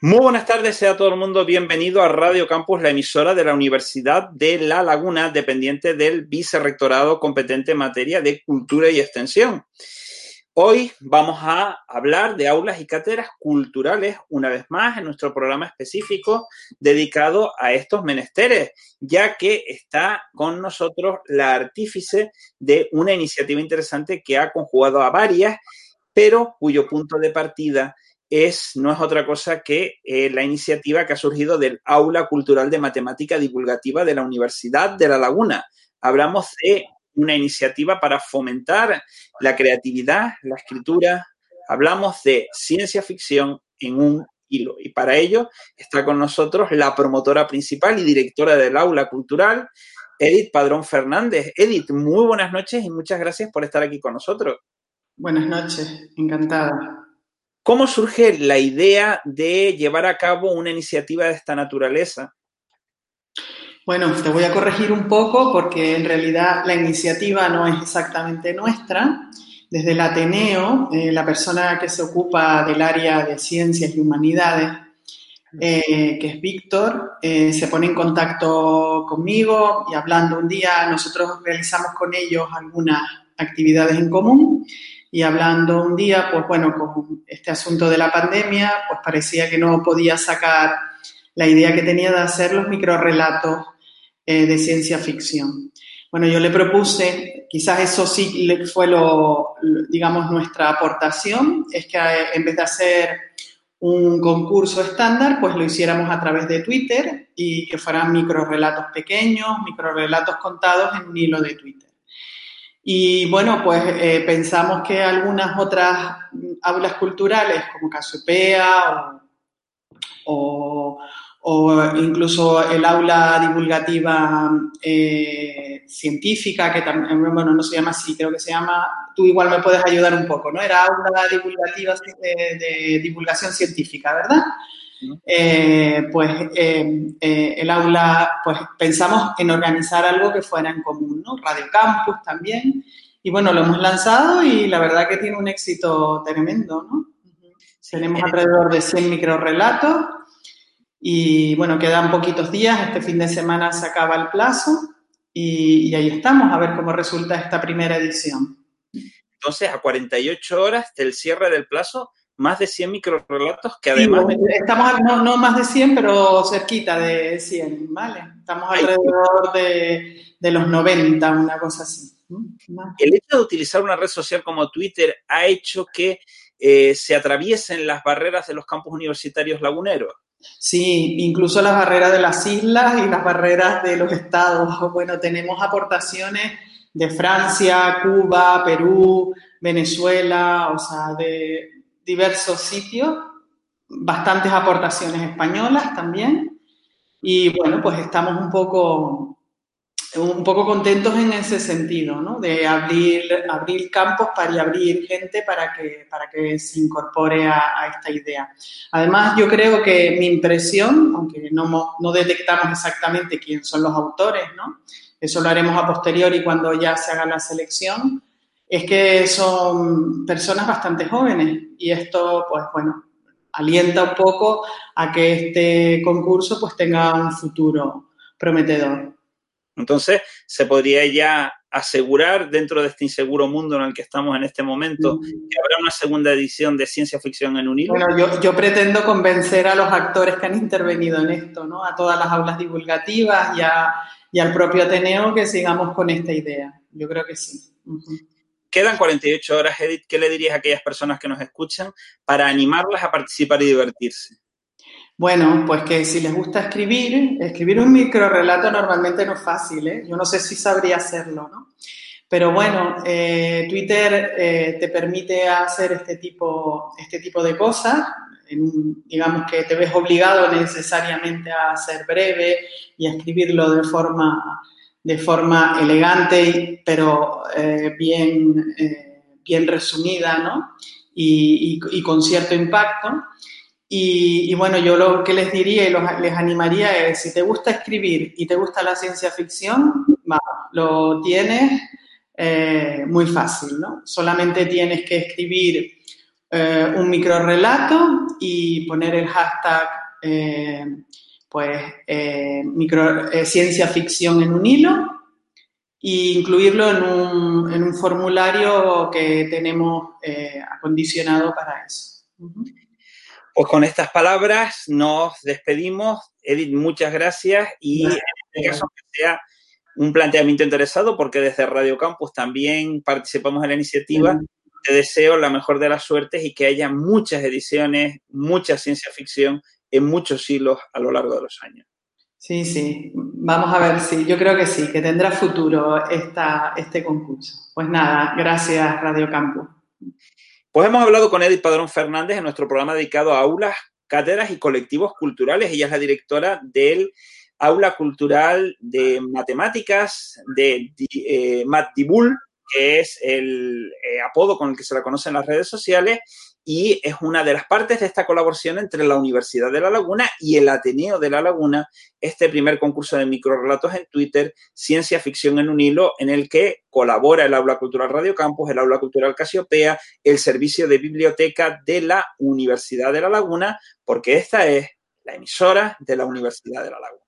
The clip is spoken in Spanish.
Muy buenas tardes, sea todo el mundo bienvenido a Radio Campus, la emisora de la Universidad de La Laguna, dependiente del Vicerrectorado competente en materia de cultura y extensión. Hoy vamos a hablar de aulas y cátedras culturales, una vez más, en nuestro programa específico dedicado a estos menesteres, ya que está con nosotros la artífice de una iniciativa interesante que ha conjugado a varias, pero cuyo punto de partida es, no es otra cosa que eh, la iniciativa que ha surgido del Aula Cultural de Matemática Divulgativa de la Universidad de La Laguna. Hablamos de una iniciativa para fomentar la creatividad, la escritura. Hablamos de ciencia ficción en un hilo. Y para ello está con nosotros la promotora principal y directora del Aula Cultural, Edith Padrón Fernández. Edith, muy buenas noches y muchas gracias por estar aquí con nosotros. Buenas noches, encantada. ¿Cómo surge la idea de llevar a cabo una iniciativa de esta naturaleza? Bueno, te voy a corregir un poco porque en realidad la iniciativa no es exactamente nuestra. Desde el Ateneo, eh, la persona que se ocupa del área de ciencias y humanidades, eh, que es Víctor, eh, se pone en contacto conmigo y hablando un día, nosotros realizamos con ellos algunas actividades en común y hablando un día, pues bueno, con este asunto de la pandemia, pues parecía que no podía sacar la idea que tenía de hacer los microrelatos eh, de ciencia ficción. Bueno, yo le propuse, quizás eso sí fue lo, digamos, nuestra aportación, es que eh, en vez de hacer un concurso estándar, pues lo hiciéramos a través de Twitter y que fueran microrelatos pequeños, microrelatos contados en un hilo de Twitter. Y bueno, pues eh, pensamos que algunas otras aulas culturales, como Casupea o, o, incluso el aula divulgativa eh, científica, que también, bueno, no se llama así, creo que se llama, tú igual me puedes ayudar un poco, ¿no? Era aula divulgativa de divulgación científica, ¿verdad? Eh, pues eh, eh, el aula, pues pensamos en organizar algo que fuera en común, ¿no? Radio Campus también. Y bueno, lo hemos lanzado y la verdad que tiene un éxito tremendo, ¿no? Tenemos alrededor de 100 microrelatos y bueno, quedan poquitos días, este fin de semana se acaba el plazo y, y ahí estamos a ver cómo resulta esta primera edición. Entonces, a 48 horas del cierre del plazo, más de 100 microrelatos que además... estamos, no, no, más de 100, pero cerquita de 100, ¿vale? Estamos alrededor de, de, los 90, una cosa así. El hecho de utilizar una red social como Twitter ha hecho que eh, se atraviesen las barreras de los campos universitarios laguneros. Sí, incluso las barreras de las islas y las barreras de los estados. Bueno, tenemos aportaciones de Francia, Cuba, Perú, Venezuela, o sea, de, diversos sitios, bastantes aportaciones españolas también. Y bueno, pues estamos un poco, un poco contentos en ese sentido, ¿no? De abrir, abrir campos para abrir gente para que, para que se incorpore a, a, esta idea. Además, yo creo que mi impresión, aunque no, no detectamos exactamente quién son los autores, ¿no? Eso lo haremos a posteriori cuando ya se haga la selección, es que son personas bastante jóvenes y esto, pues bueno, alienta un poco a que este concurso pues tenga un futuro prometedor. Entonces, se podría ya asegurar dentro de este inseguro mundo en el que estamos en este momento que habrá una segunda edición de ciencia ficción en un hilo. Bueno, yo, yo, pretendo convencer a los actores que han intervenido en esto, ¿no? A todas las aulas divulgativas y, a, y al propio Ateneo que sigamos con esta idea. Yo creo que sí. Uh -huh. Quedan 48 horas, Edith. ¿Qué le dirías a aquellas personas que nos escuchan para animarlas a participar y divertirse? Bueno, pues que si les gusta escribir, escribir un microrelato normalmente no es fácil, ¿eh? Yo no sé si sabría hacerlo, ¿no? Pero bueno, eh, Twitter eh, te permite hacer este tipo, este tipo de cosas. digamos que te ves obligado necesariamente a ser breve y a escribirlo de forma, de forma elegante, pero eh, bien, bien resumida, ¿no? Y, y, con cierto impacto. Y, bueno, yo lo que les diría y les animaría es, si te gusta escribir y te gusta la ciencia ficción, lo tienes eh, muy fácil, ¿no? Solamente tienes que escribir eh, un micro relato y poner el hashtag, eh, pues, micro, ciencia ficción en un hilo e incluirlo en un, en un formulario que tenemos acondicionado para eso. Pues con estas palabras nos despedimos. Edith, muchas gracias y en este caso que sea un planteamiento interesado porque desde Radio Campus también participamos en la iniciativa. Te deseo la mejor de las suertes y que haya muchas ediciones, mucha ciencia ficción en muchos hilos a lo largo de los años. Sí, sí, vamos a ver, sí, yo creo que sí, que tendrá futuro esta, este concurso. Pues nada, gracias Radio Campus. Pues hemos hablado con Edith Padrón Fernández en nuestro programa dedicado a aulas, cátedras y colectivos culturales. Ella es la directora del aula cultural de matemáticas de eh, Matdibul, que es el eh, apodo con el que se la conoce en las redes sociales, y es una de las partes de esta colaboración entre la Universidad de La Laguna y el Ateneo de La Laguna, este primer concurso de microrelatos en Twitter, Ciencia Ficción en un Hilo, en el que colabora el Aula Cultural Radio Campus, el Aula Cultural Casiopea, el Servicio de Biblioteca de la Universidad de La Laguna, porque esta es la emisora de la Universidad de La Laguna.